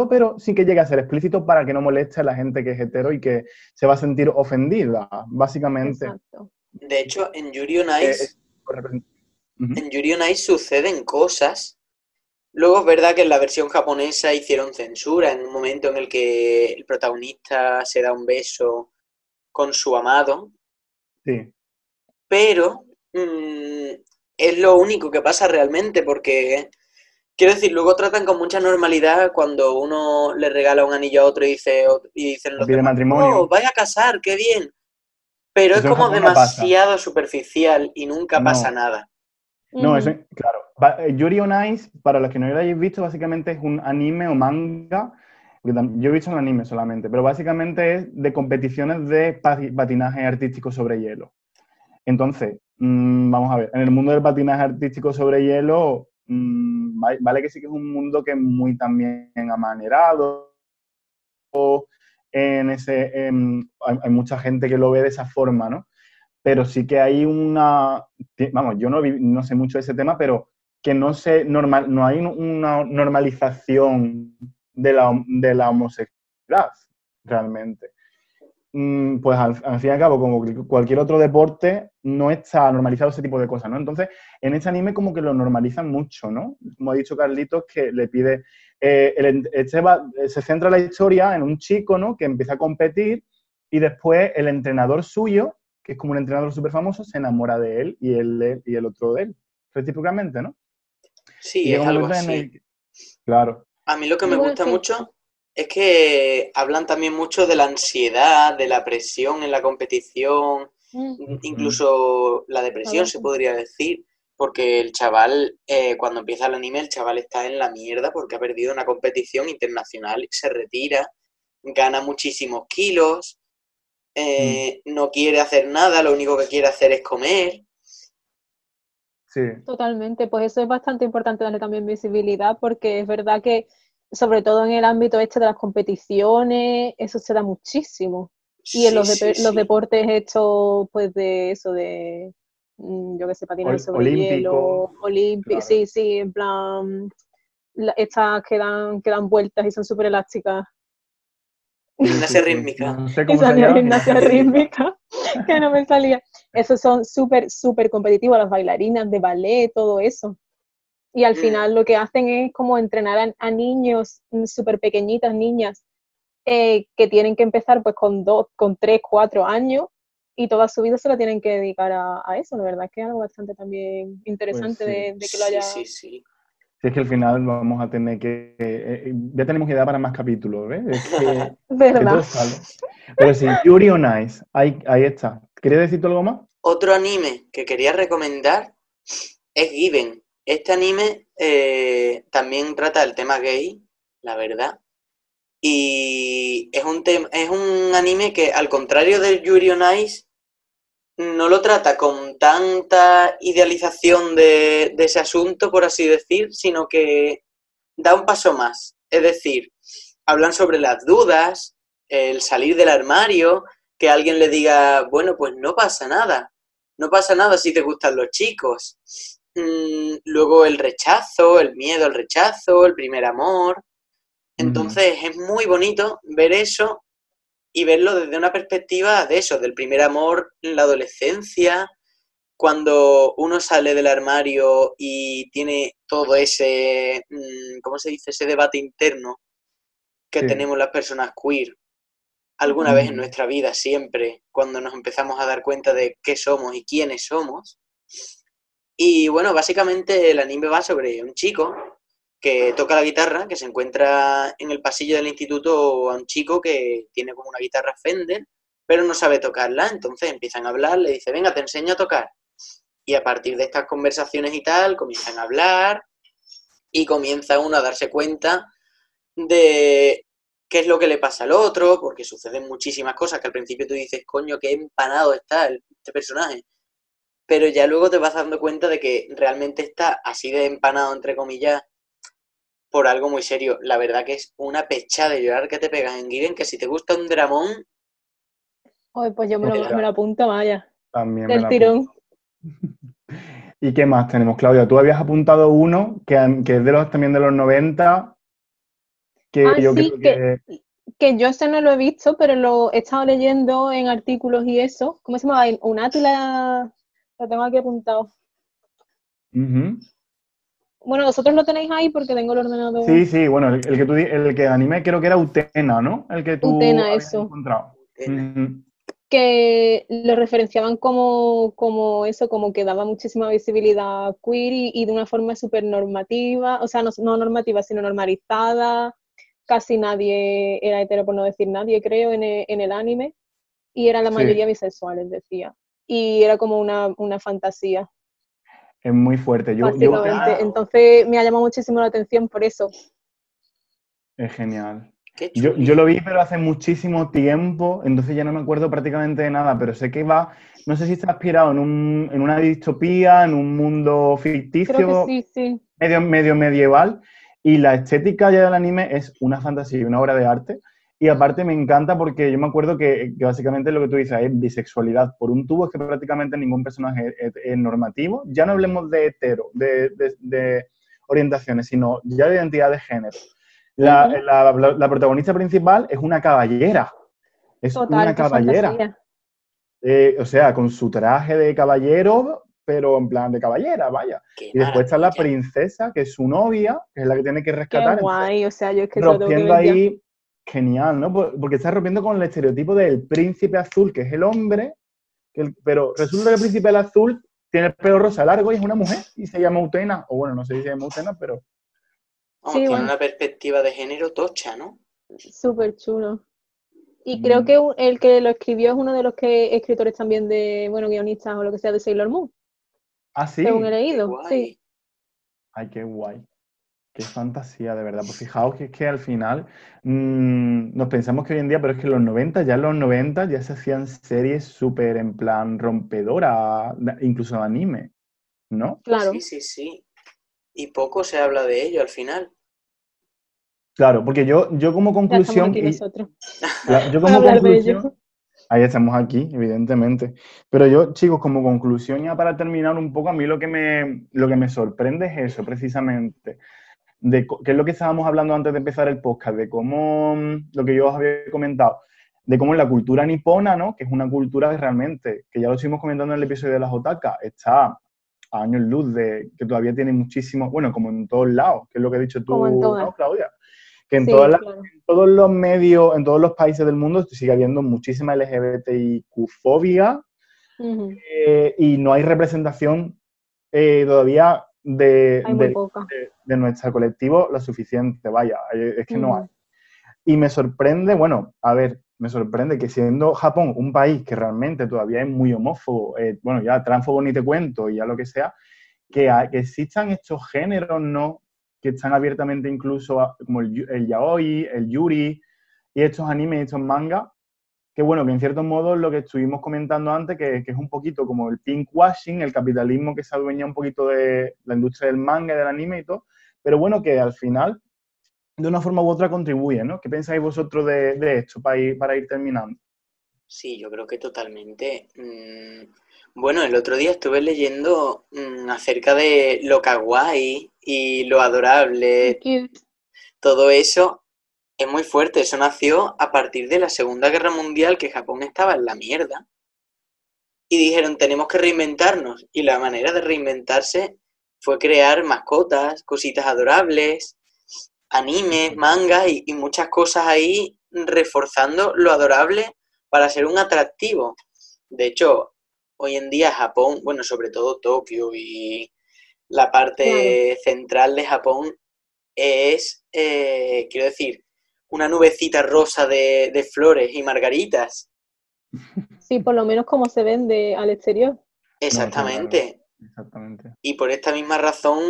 pero sí que llegue a ser explícito para que no moleste a la gente que es hetero y que se va a sentir ofendida, básicamente. Exacto. De hecho, en Yuri on Eh, Ice, Ujú. en Yuri on Ice suceden cosas. Luego es verdad que en la versión japonesa hicieron censura en un momento en el que el protagonista se da un beso con su amado, Sí, pero mm, es lo único que pasa realmente porque, quiero decir, luego tratan con mucha normalidad cuando uno le regala un anillo a otro y, dice, y dicen los pide demás, matrimonio. "Oh, vaya a casar, qué bien. Pero Eso es como pasa. demasiado superficial y nunca No. pasa nada. No, eso, claro. Eh, Yuri on Ice, para los que no lo hayáis visto, básicamente es un anime o manga. Yo he visto el anime solamente, pero básicamente es de competiciones de pati- patinaje artístico sobre hielo. Entonces, mm, vamos a ver, en el mundo del patinaje artístico sobre hielo, mm, va- vale que sí que es un mundo que es muy también amanerado. En ese, em, hay, mucha gente que lo ve de esa forma, ¿no? Pero sí que hay una, vamos, yo no, no sé mucho de ese tema, pero que no se normal, no hay una normalización de la, de la homosexualidad realmente. Mm, Pues al, al fin y al cabo, como cualquier otro deporte, no está normalizado ese tipo de cosas, ¿no? Entonces, en este anime como que lo normalizan mucho, ¿no? Como ha dicho Carlitos, que le pide... eh, el este va- se centra la historia en un chico, ¿no? Que empieza a competir y después el entrenador suyo, que es como un entrenador súper famoso, se enamora de él y, él y el otro de él, recíprocamente, ¿no? Sí, Y es algo así. el Claro. A mí lo que me Bueno, gusta sí. mucho es que hablan también mucho de la ansiedad, de la presión en la competición, Mm. incluso la depresión se podría decir, porque el chaval, eh, cuando empieza el anime, el chaval está en la mierda porque ha perdido una competición internacional y se retira, gana muchísimos kilos, eh, no quiere hacer nada, lo único que quiere hacer es comer. Sí. Totalmente, pues eso es bastante importante darle también visibilidad porque es verdad que sobre todo en el ámbito este de las competiciones, eso se da muchísimo. Y en los, sí, los sí. deportes hechos, pues de eso, de, mm, yo qué sé, patinar Ol- sobre olímpico, hielo, olímpico, claro. sí, sí, en plan, la- estas que dan, que dan vueltas y son súper elásticas. Gimnasia rítmica. No sé cómo se gimnasia rítmica, que no me salía. Esos son súper, súper competitivos, las bailarinas de ballet, todo eso. Y al Mm. final lo que hacen es como entrenar a, a niños mm, súper pequeñitas, niñas, eh, que tienen que empezar pues con dos, con tres, cuatro años y toda su vida se la tienen que dedicar a, a eso. La verdad es que es algo bastante también interesante sí. de, de que lo haya... Sí, sí, sí. Si es que al final vamos a tener que... eh, eh, ya tenemos idea para más capítulos, ¿ves? Es que, ¿Verdad? Pero sí, Yuri on Ice, ahí, ahí está. ¿Querías decir tú algo más? Otro anime que quería recomendar es Given. Este anime eh, también trata el tema gay, la verdad. Y es un, es un anime que, al contrario del Yuri on Ice, no lo trata con tanta idealización de, de ese asunto, por así decir, sino que da un paso más. Es decir, hablan sobre las dudas, el salir del armario, que alguien le diga, bueno, pues no pasa nada, no pasa nada si te gustan los chicos. Mm, luego el rechazo, el miedo al rechazo, el primer amor. Entonces es muy bonito ver eso y verlo desde una perspectiva de eso, del primer amor en la adolescencia, cuando uno sale del armario y tiene todo ese, mm, ¿cómo se dice? Ese debate interno que Sí. tenemos las personas queer alguna vez en Ujú. nuestra vida, siempre, cuando nos empezamos a dar cuenta de qué somos y quiénes somos. Y bueno, básicamente el anime va sobre un chico que toca la guitarra, que se encuentra en el pasillo del instituto a un chico que tiene como una guitarra Fender, pero no sabe tocarla, entonces empiezan a hablar, le dice, venga, te enseño a tocar. Y a partir de estas conversaciones y tal, comienzan a hablar y comienza uno a darse cuenta de qué es lo que le pasa al otro, porque suceden muchísimas cosas que al principio tú dices, coño, qué empanado está este personaje. Pero ya luego te vas dando cuenta de que realmente está así de empanado, entre comillas, por algo muy serio. La verdad que es una pecha de llorar que te pegas en Given, que si te gusta un dramón, Ay, pues yo me lo, Hostia. me lo apunto, vaya, También del tirón. ¿Y qué más tenemos, Claudia? Tú habías apuntado uno que, que es de los, también de los 90, que Ah, yo sí, creo que... que yo ese no lo he visto, pero lo he estado leyendo en artículos y eso. ¿Cómo se llama? Un Átila, lo tengo aquí apuntado. Ujú. Bueno, vosotros lo tenéis ahí porque tengo el ordenador. Sí, sí, bueno, el, el que tú, el que animé creo que era Utena, ¿no? El que tú Utena, habías eso. encontrado. Ujú. que lo referenciaban como, como eso, como que daba muchísima visibilidad queer y, y de una forma súper normativa, o sea, no, no normativa, sino normalizada. Casi nadie era hetero, por no decir nadie, creo, en el, en el anime. Y eran la Sí. mayoría bisexuales, decía. Y era como una, una fantasía, Es muy fuerte. Yo, yo- ah. Entonces me ha llamado muchísimo la atención por eso. es genial. Yo, yo lo vi, pero hace muchísimo tiempo, entonces ya no me acuerdo prácticamente de nada, pero sé que va, no sé si está inspirado en, un- en una distopía, en un mundo ficticio, Creo que sí, sí. medio, medio medieval, y la estética ya del anime es una fantasía, una obra de arte, y aparte me encanta porque yo me acuerdo que, que básicamente lo que tú dices es bisexualidad por un tubo, es que prácticamente ningún personaje es, es normativo, ya no hablemos de hetero, de, de- de orientaciones, sino ya de identidad de género. La, Ujú. la- la- la protagonista principal es una caballera, es Total, una qué caballera. Eh, o sea, con su traje de caballero, pero en plan de caballera, vaya. Qué Y después está la princesa, que es su novia, que es la que tiene que Qué rescatar. entonces, guay, o sea, yo es que rompiendo ahí, genial, ¿no? Por- Porque está rompiendo con el estereotipo del príncipe azul, que es el hombre, que el- pero resulta que el príncipe azul tiene el pelo rosa largo y es una mujer y se llama Utena, o bueno, no sé si se llama Utena, pero Vamos, Sí, tiene bueno. una perspectiva de género tocha, ¿no? Súper chulo. Y creo Mm. que un- el que lo escribió es uno de los que escritores también de, bueno, guionistas o lo que sea de Sailor Moon, Ah, sí. según he leído. Sí, Ay, qué guay. Qué fantasía, de verdad. Pues fijaos que es que al final mm, nos pensamos que hoy en día, pero es que en los 90, ya en los 90 ya se hacían series súper en plan rompedora, incluso anime, ¿no? claro. Sí, sí, sí. Y poco se habla de ello al final. Claro, porque yo, yo como Ya estamos conclusión, aquí y- la- yo como conclusión. Ahí estamos aquí, evidentemente. Pero yo, chicos, como conclusión ya para terminar un poco, a mí lo que me, lo que me sorprende es eso, precisamente. De, que es lo que estábamos hablando antes de empezar el podcast, de cómo, mm, lo que yo os había comentado, de cómo la cultura nipona, ¿no? Que es una cultura que realmente, que ya lo estuvimos comentando en el episodio de las otakas, está a años luz de que todavía tiene muchísimo, bueno, como en todos lados, que es lo que has dicho tú. ¿no, Claudia? Que en Sí, todas las claro. todos los medios, en todos los países del mundo sigue habiendo muchísima LGBTIQ-fobia Ujú. eh, y no hay representación eh, todavía de, de- de- de nuestro colectivo lo suficiente, vaya, es que no Ujú. hay. Y me sorprende, bueno, a ver, me sorprende que siendo Japón un país que realmente todavía es muy homófobo, eh, bueno, ya transfobo ni te cuento y ya lo que sea, que, que existan estos géneros, ¿no? Que están abiertamente incluso a- como el, el yaoi, el yuri y estos animes y estos mangas, que bueno, que en cierto modo lo que estuvimos comentando antes, que, que es un poquito como el pinkwashing, el capitalismo que se adueña un poquito de la industria del manga y del anime y todo, pero bueno, que al final, de una forma u otra, contribuye, ¿no? ¿Qué pensáis vosotros de, de esto para ir, para ir terminando? Sí, yo creo que totalmente. Mm, Bueno, el otro día estuve leyendo mm, acerca de lo kawaii y lo adorable, todo eso es muy fuerte. Eso nació a partir de la Segunda Guerra Mundial, que Japón estaba en la mierda. Y dijeron, tenemos que reinventarnos. Y la manera de reinventarse fue crear mascotas, cositas adorables, animes, mangas y, y muchas cosas ahí reforzando lo adorable para ser un atractivo. De hecho, hoy en día Japón, bueno, sobre todo Tokio y la parte central de Japón es, eh, quiero decir, una nubecita rosa de, de flores y margaritas. Sí, por lo menos como se vende al exterior. Exactamente. Exactamente. Y por esta misma razón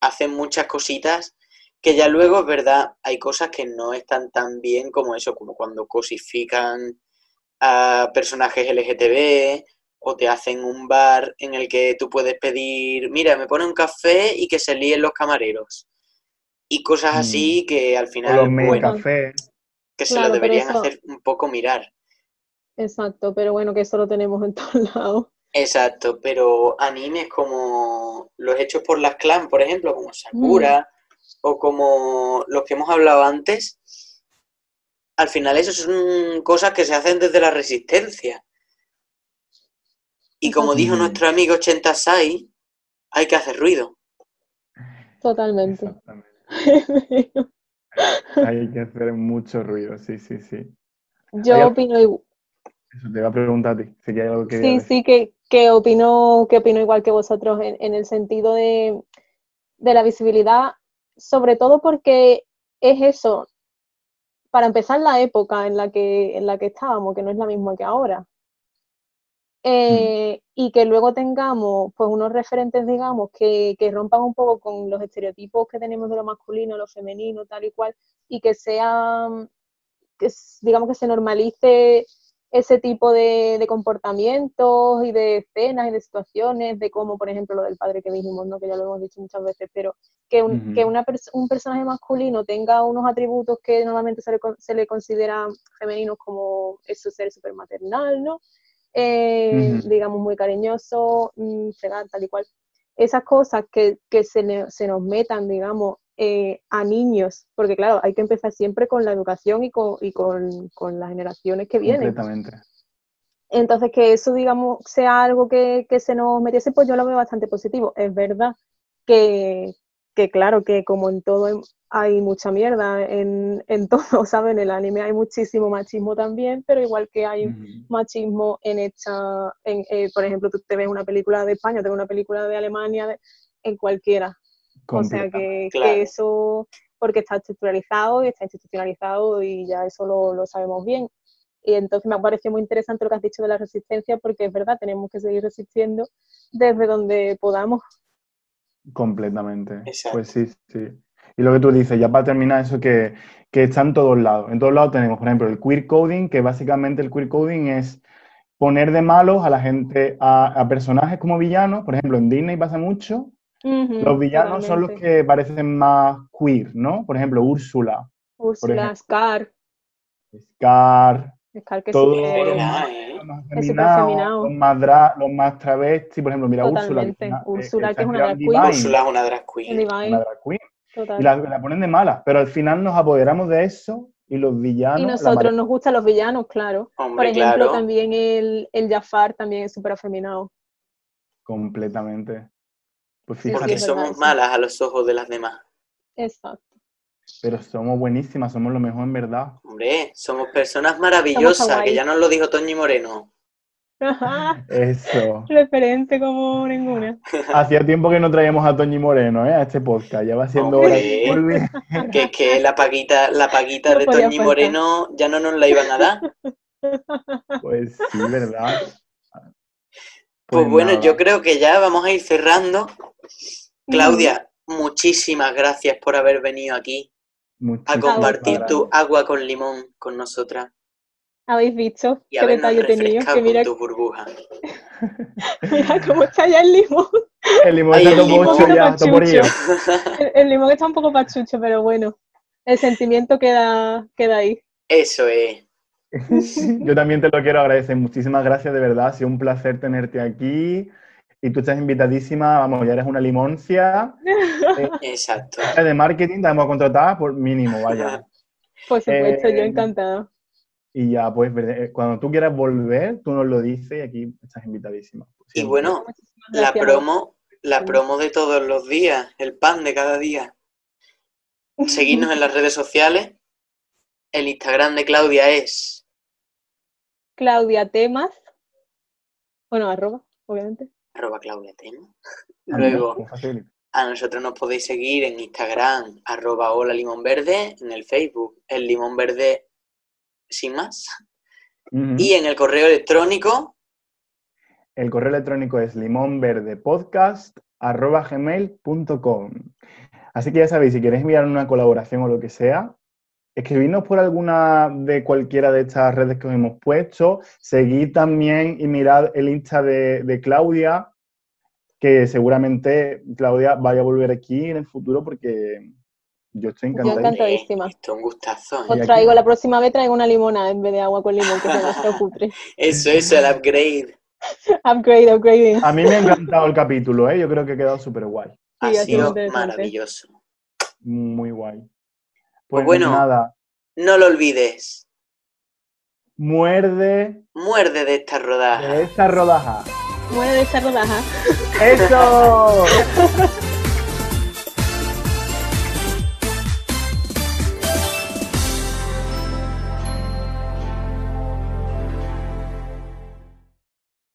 hacen muchas cositas que ya luego es verdad, hay cosas que no están tan bien como eso, como cuando cosifican a personajes LGTB o te hacen un bar en el que tú puedes pedir, mira, me pone un café y que se líen los camareros. Y cosas así que al O final, los bueno, que se Claro, lo deberían eso- hacer un poco mirar. Exacto, pero bueno, que eso lo tenemos en todos lados. Exacto, pero animes como los hechos por las clan, por ejemplo, como Sakura, o como los que hemos hablado antes, al final eso son cosas que se hacen desde la resistencia. Y como dijo nuestro amigo Chentasai, hay que hacer ruido. Totalmente. Exactamente. Hay que hacer mucho ruido, sí, sí, sí. Yo Hay- opino igual. Eso te iba a preguntar a ti, si hay algo que Sí, sí, que, que opino, que opino igual que vosotros en, en el sentido de, de la visibilidad, sobre todo porque es eso, para empezar la época en la que, en la que estábamos, que no es la misma que ahora. Eh, y que luego tengamos pues unos referentes, digamos, que, que rompan un poco con los estereotipos que tenemos de lo masculino, lo femenino, tal y cual, y que sean, que, s- digamos que se normalice ese tipo de, de comportamientos y de escenas y de situaciones, de cómo, por ejemplo, lo del padre que dijimos, ¿no? que ya lo hemos dicho muchas veces, pero que un, que una pers- un personaje masculino tenga unos atributos que normalmente se le, se le consideran femeninos como eso ser súper maternal, ¿no? Eh, digamos muy cariñoso, mm, fregar, tal y cual. Esas cosas que, que se, ne- se nos metan, digamos, eh, a niños, porque claro, hay que empezar siempre con la educación y con, y con, con las generaciones que vienen. Completamente. Entonces, que eso, digamos, sea algo que, que se nos metiese, pues yo lo veo bastante positivo. Es verdad que, que claro, que como en todo hay- mucha mierda, en, en todo, ¿sabes? En el anime hay muchísimo machismo también, pero igual que hay machismo en esta, en, eh, por ejemplo, tú te ves una película de España, te ves una película de Alemania, de- en cualquiera. O sea que, que eso porque está estructuralizado y está institucionalizado y ya eso lo, lo sabemos bien. Y entonces me ha parecido muy interesante lo que has dicho de la resistencia, porque es verdad, tenemos que seguir resistiendo desde donde podamos. Completamente. Exacto. Pues sí, sí. Y lo que tú dices, ya para terminar, eso que, que está en todos lados. En todos lados tenemos, por ejemplo, el queer coding, que básicamente el queer coding es poner de malos a la gente, a, a personajes como villanos. Por ejemplo, en Disney pasa mucho. Los villanos son los que parecen más queer, ¿no? Por ejemplo, Úrsula, Úrsula. Scar, Scar, Scar que todo sí que- lo verdad, más, ¿eh? los más, dra- los más travesti. Por ejemplo, mira Úrsula. que Totalmente. es una- Úrsula, eh, que es una está drag Divine, queen. Úrsula es una drag en queen. Divine, una drag queen. total. Y la, la ponen de mala, pero al final nos apoderamos de eso y los villanos. Y nosotros nos gustan los villanos, claro. Por ejemplo, claro. también el, el Jafar también es súper afeminado. Completamente. Pues Porque somos malas a los ojos de las demás. Exacto. Pero somos buenísimas, somos lo mejor en verdad. Hombre, somos personas maravillosas, que ya nos lo dijo Toñi Moreno. Eso. Referente como ninguna. Hacía tiempo que no traíamos a Toñi Moreno, ¿eh? A este podcast. Ya va siendo hora que es que la paguita, la paguita No de Toñi faltar. Moreno ya no nos la iban a dar. Pues sí, ¿verdad? Pues bueno, nada. yo creo que ya vamos a ir cerrando. Claudia, muchísimas gracias por haber venido aquí a compartir gracias. tu agua con limón con nosotras ¿Habéis visto y qué detalle refrescado Que mira, con tu burbuja. mira cómo está ya el limón. El limón Ay, está el limón. pocho ya. El, el limón está un poco pachucho, pero bueno. El sentimiento queda, queda ahí. Eso es. Yo también te lo quiero agradecer. Muchísimas gracias, de verdad. Ha sido un placer tenerte aquí. Y tú estás invitadísima. Vamos, ya eres una limoncia. Exacto. De marketing te vamos a contratar por mínimo, vaya. Por supuesto, yo Eh, encantada. Y ya, pues, eh, cuando tú quieras volver, tú nos lo dices y aquí estás invitadísima. Y bueno, la promo, la promo de todos los días, el pan de cada día. Seguidnos en las redes sociales. El Instagram de Claudia es Claudia Temas. Bueno, arroba, obviamente. Arroba. Ah, Luego, a nosotros nos podéis seguir en Instagram, arroba hola limón verde, en el Facebook, el limón verde sin más. Y en el correo electrónico, El correo electrónico es limonverdepodcast.gmail.com Así que ya sabéis, si queréis enviar una colaboración o lo que sea, escribidnos por alguna de cualquiera de estas redes que os hemos puesto. Seguid también y mirad el Insta de, de Claudia, que seguramente Claudia vaya a volver aquí en el futuro porque yo estoy Yo encantado. encantadísima. esto es un gustazo. ¿eh? Os traigo, la próxima vez traigo una limonada en vez de agua con limón, que se me cutre. Eso, eso, el upgrade. Upgrade, upgrading. A mí me ha encantado el capítulo, ¿eh? yo creo que ha quedado súper guay. Ha Sí, ha sido sido maravilloso. Muy guay. Pues Pues, bueno. nada, No lo olvides, muerde muerde de esta rodaja. de esta rodaja. Muere de esa rodaja. ¡Eso!